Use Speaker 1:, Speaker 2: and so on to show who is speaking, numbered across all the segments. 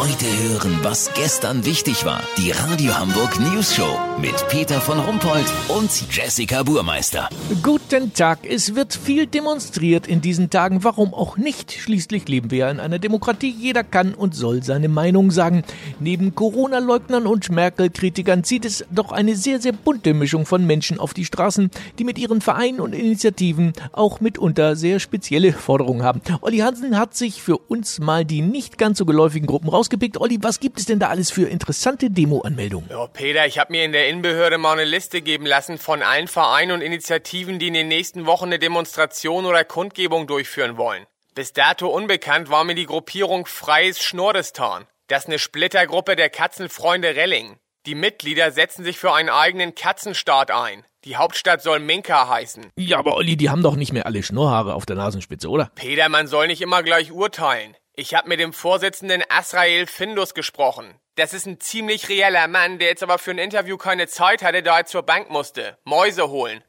Speaker 1: Heute hören, was gestern wichtig war. Die Radio Hamburg News Show mit Peter von Rumpold und Jessica Burmeister.
Speaker 2: Guten Tag. Es wird viel demonstriert in diesen Tagen. Warum auch nicht? Schließlich leben wir ja in einer Demokratie. Jeder kann und soll seine Meinung sagen. Neben Corona-Leugnern und Merkel-Kritikern zieht es doch eine sehr, sehr bunte Mischung von Menschen auf die Straßen, die mit ihren Vereinen und Initiativen auch mitunter sehr spezielle Forderungen haben. Olli Hansen hat sich für uns mal die nicht ganz so geläufigen Gruppen rausgepickt. Olli, was gibt es denn da alles für interessante Demo-Anmeldungen?
Speaker 3: Ja, Peter, ich habe mir in der Innenbehörde mal eine Liste geben lassen von allen Vereinen und Initiativen, die in den nächsten Wochen eine Demonstration oder Kundgebung durchführen wollen. Bis dato unbekannt war mir die Gruppierung Freies Schnurdestan. Das ist eine Splittergruppe der Katzenfreunde Relling. Die Mitglieder setzen sich für einen eigenen Katzenstaat ein. Die Hauptstadt soll Minka heißen.
Speaker 2: Ja, aber Olli, die haben doch nicht mehr alle Schnurrhaare auf der Nasenspitze, oder?
Speaker 3: Peter, man soll nicht immer gleich urteilen. Ich habe mit dem Vorsitzenden Asrael Findus gesprochen. Das ist ein ziemlich reeller Mann, der jetzt aber für ein Interview keine Zeit hatte, da er zur Bank musste. Mäuse holen.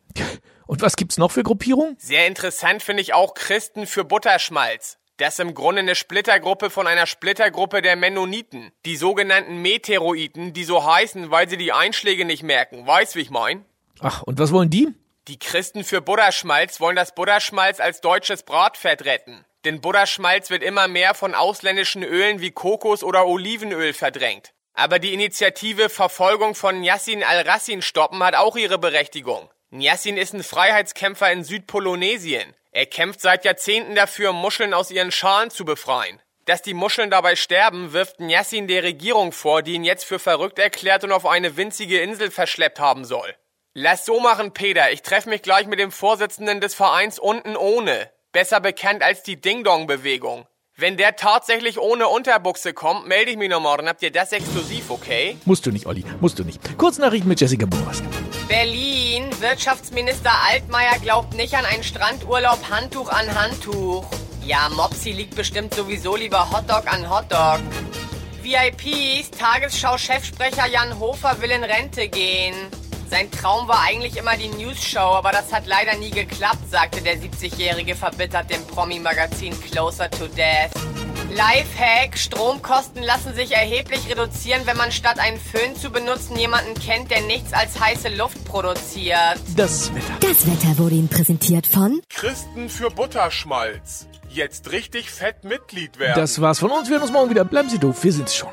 Speaker 2: Und was gibt's noch für Gruppierungen?
Speaker 3: Sehr interessant finde ich auch Christen für Butterschmalz. Das ist im Grunde eine Splittergruppe von einer Splittergruppe der Mennoniten. Die sogenannten Meteoroiden, die so heißen, weil sie die Einschläge nicht merken. Weißt, wie ich mein?
Speaker 2: Ach, und was wollen die?
Speaker 3: Die Christen für Butterschmalz wollen das Butterschmalz als deutsches Bratfett retten. Denn Butterschmalz wird immer mehr von ausländischen Ölen wie Kokos oder Olivenöl verdrängt. Aber die Initiative Verfolgung von Yassin al-Rassin stoppen hat auch ihre Berechtigung. Yassin ist ein Freiheitskämpfer in Südpolonesien. Er kämpft seit Jahrzehnten dafür, Muscheln aus ihren Schalen zu befreien. Dass die Muscheln dabei sterben, wirft Yassin der Regierung vor, die ihn jetzt für verrückt erklärt und auf eine winzige Insel verschleppt haben soll. Lass so machen, Peter. Ich treffe mich gleich mit dem Vorsitzenden des Vereins unten ohne besser bekannt als die Ding-Dong-Bewegung. Wenn der tatsächlich ohne Unterbuchse kommt, melde ich mich noch morgen. Habt ihr das exklusiv, okay?
Speaker 2: Musst du nicht, Olli. Musst du nicht. Kurznachrichten mit Jessica Burmeister.
Speaker 4: Berlin. Wirtschaftsminister Altmaier glaubt nicht an einen Strandurlaub Handtuch an Handtuch. Ja, Mopsi liegt bestimmt sowieso lieber Hotdog an Hotdog. VIPs. Tagesschau-Chefsprecher Jan Hofer will in Rente gehen. Sein Traum war eigentlich immer die News-Show, aber das hat leider nie geklappt, sagte der 70-Jährige verbittert dem Promi-Magazin Closer to Death. Lifehack, Stromkosten lassen sich erheblich reduzieren, wenn man statt einen Föhn zu benutzen jemanden kennt, der nichts als heiße Luft produziert.
Speaker 2: Das Wetter.
Speaker 5: Das Wetter wurde Ihnen präsentiert von
Speaker 6: Christen für Butterschmalz. Jetzt richtig fett Mitglied werden.
Speaker 2: Das war's von uns. Wir hören uns morgen wieder. Bleiben Sie doof. Wir sind's schon.